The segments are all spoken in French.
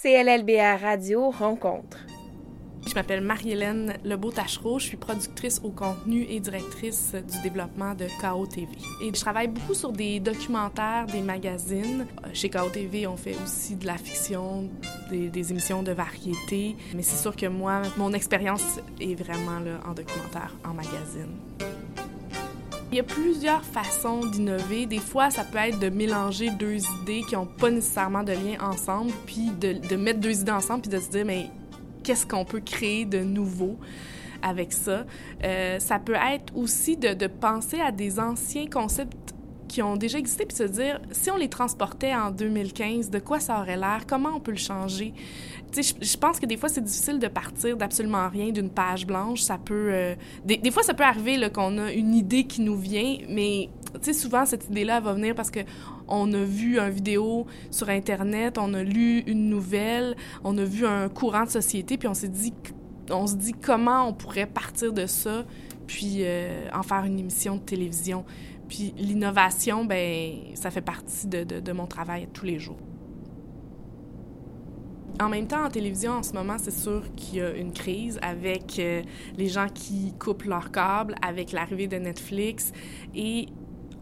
CLLBA Radio rencontre. Je m'appelle Marie-Hélène Lebeau-Tachereau, je suis productrice au contenu et directrice du développement de KO TV. Et je travaille beaucoup sur des documentaires, des magazines. Chez KO TV, on fait aussi de la fiction, des, émissions de variété. Mais c'est sûr que moi, mon expérience est vraiment là, en documentaire, en magazine. Il y a plusieurs façons d'innover. Des fois, ça peut être de mélanger deux idées qui n'ont pas nécessairement de lien ensemble, puis de, mettre deux idées ensemble, puis de se dire, mais qu'est-ce qu'on peut créer de nouveau avec ça? Euh, ça peut être aussi de, penser à des anciens concepts qui ont déjà existé, puis se dire, si on les transportait en 2015, de quoi ça aurait l'air? Comment on peut le changer? Tu sais, je, pense que des fois, c'est difficile de partir d'absolument rien, d'une page blanche. Ça peut... Euh, des, des, fois, ça peut arriver qu'on a une idée qui nous vient, mais tu sais, souvent, cette idée-là va venir parce que on a vu une vidéo sur Internet, on a lu une nouvelle, on a vu un courant de société, puis on s'est dit, on se dit comment on pourrait partir de ça, puis euh, en faire une émission de télévision. Puis l'innovation, ben, ça fait partie de, de, mon travail tous les jours. En même temps, en télévision, en ce moment, c'est sûr qu'il y a une crise avec euh, les gens qui coupent leurs câbles, avec l'arrivée de Netflix. Et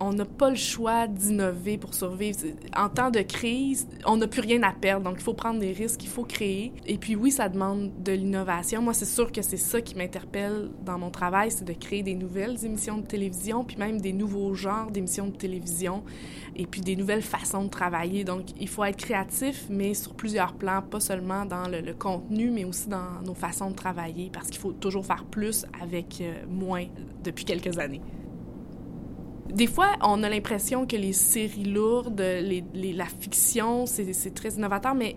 on n'a pas le choix d'innover pour survivre. En temps de crise, on n'a plus rien à perdre, donc il faut prendre des risques, il faut créer. Et puis oui, ça demande de l'innovation. Moi, c'est sûr que c'est ça qui m'interpelle dans mon travail, c'est de créer des nouvelles émissions de télévision, puis même des nouveaux genres d'émissions de télévision, et puis des nouvelles façons de travailler. Donc, il faut être créatif, mais sur plusieurs plans, pas seulement dans le, contenu, mais aussi dans nos façons de travailler, parce qu'il faut toujours faire plus avec euh, moins depuis quelques années. Des fois, on a l'impression que les séries lourdes, les, la fiction, c'est très innovateur, mais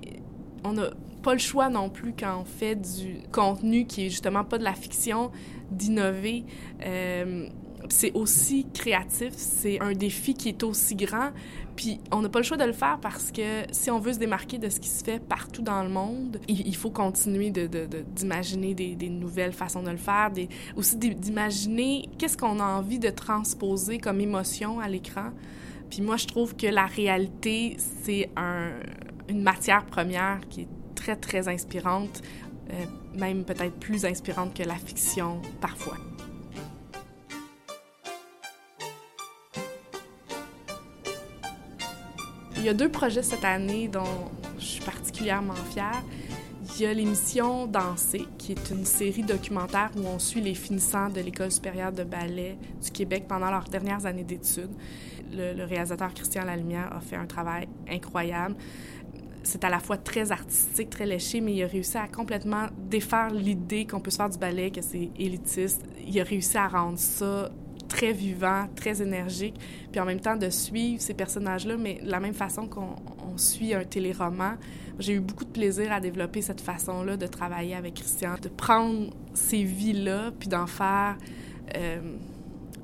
on n'a pas le choix non plus quand on fait du contenu qui est justement pas de la fiction, d'innover. Euh, c'est aussi créatif, c'est un défi qui est aussi grand, puis on n'a pas le choix de le faire parce que si on veut se démarquer de ce qui se fait partout dans le monde, il, faut continuer d'imaginer de, de, des, nouvelles façons de le faire, aussi d'imaginer qu'est-ce qu'on a envie de transposer comme émotion à l'écran. Puis moi, je trouve que la réalité, c'est un, une matière première qui est très, très inspirante, euh, même peut-être plus inspirante que la fiction parfois. Il y a deux projets cette année dont je suis particulièrement fière. Il y a l'émission Danser, qui est une série documentaire où on suit les finissants de l'École supérieure de ballet du Québec pendant leurs dernières années d'études. Le, réalisateur Christian Lalumière a fait un travail incroyable. C'est à la fois très artistique, très léché, mais il a réussi à complètement défaire l'idée qu'on peut se faire du ballet, que c'est élitiste. Il a réussi à rendre ça très vivant, très énergique, puis en même temps de suivre ces personnages-là, mais de la même façon qu'on suit un téléroman. J'ai eu beaucoup de plaisir à développer cette façon-là de travailler avec Christian, de prendre ces vies-là, puis d'en faire euh,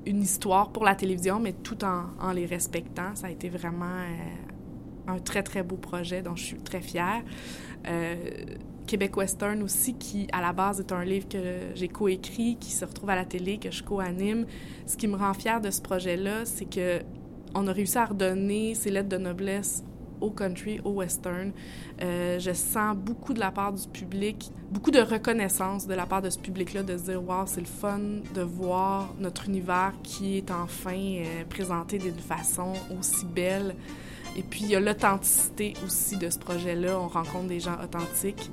une histoire pour la télévision, mais tout en, les respectant. Ça a été vraiment euh, un très, très beau projet dont je suis très fière. Euh, Québec Western aussi, qui à la base est un livre que j'ai coécrit, qui se retrouve à la télé, que je co-anime. Ce qui me rend fière de ce projet-là, c'est que on a réussi à redonner ces lettres de noblesse au country, au western. Euh, je sens beaucoup de la part du public, beaucoup de reconnaissance de la part de ce public-là, de se dire Wow, c'est le fun de voir notre univers qui est enfin euh, présenté d'une façon aussi belle. Et puis, il y a l'authenticité aussi de ce projet-là. On rencontre des gens authentiques.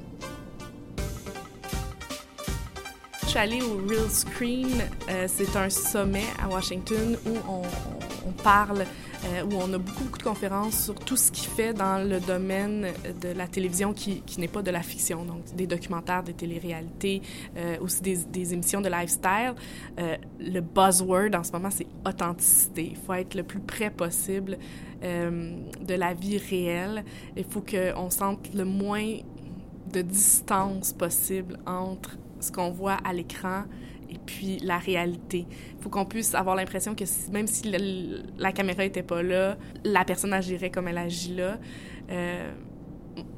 Suis allée au Real Screen. Euh, c'est un sommet à Washington où on, parle, euh, où on a beaucoup, de conférences sur tout ce qui fait dans le domaine de la télévision qui, n'est pas de la fiction, donc des documentaires, des téléréalités, euh, aussi des, des, émissions de lifestyle. Euh, le buzzword en ce moment, c'est authenticité. Il faut être le plus près possible de la vie réelle. Il faut qu'on sente le moins de distance possible entre ce qu'on voit à l'écran et puis la réalité. Il faut qu'on puisse avoir l'impression que même si la caméra n'était pas là, la personne agirait comme elle agit là. Euh,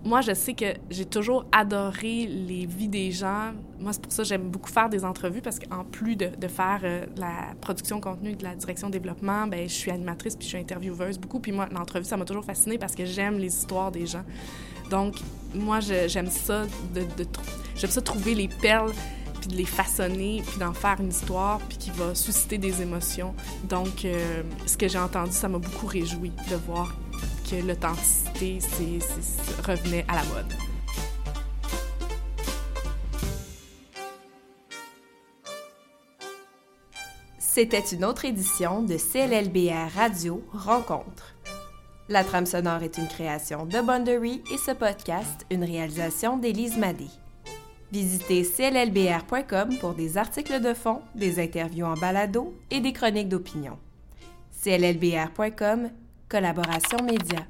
moi, je sais que j'ai toujours adoré les vies des gens. Moi, c'est pour ça que j'aime beaucoup faire des entrevues parce qu'en plus de, faire euh, la production contenu de la direction développement, ben je suis animatrice puis je suis intervieweuse beaucoup. Puis moi, l'entrevue, ça m'a toujours fascinée parce que j'aime les histoires des gens. Donc, moi, j'aime ça, de, j'aime ça trouver les perles puis de les façonner, puis d'en faire une histoire, puis qui va susciter des émotions. Donc, euh, ce que j'ai entendu, ça m'a beaucoup réjoui de voir que l'authenticité revenait à la mode. C'était une autre édition de CLLBR Radio Rencontre. La trame sonore est une création de Boundary et ce podcast, une réalisation d'Élise Madé. Visitez cllbr.com pour des articles de fond, des interviews en balado et des chroniques d'opinion. cllbr.com, collaboration média.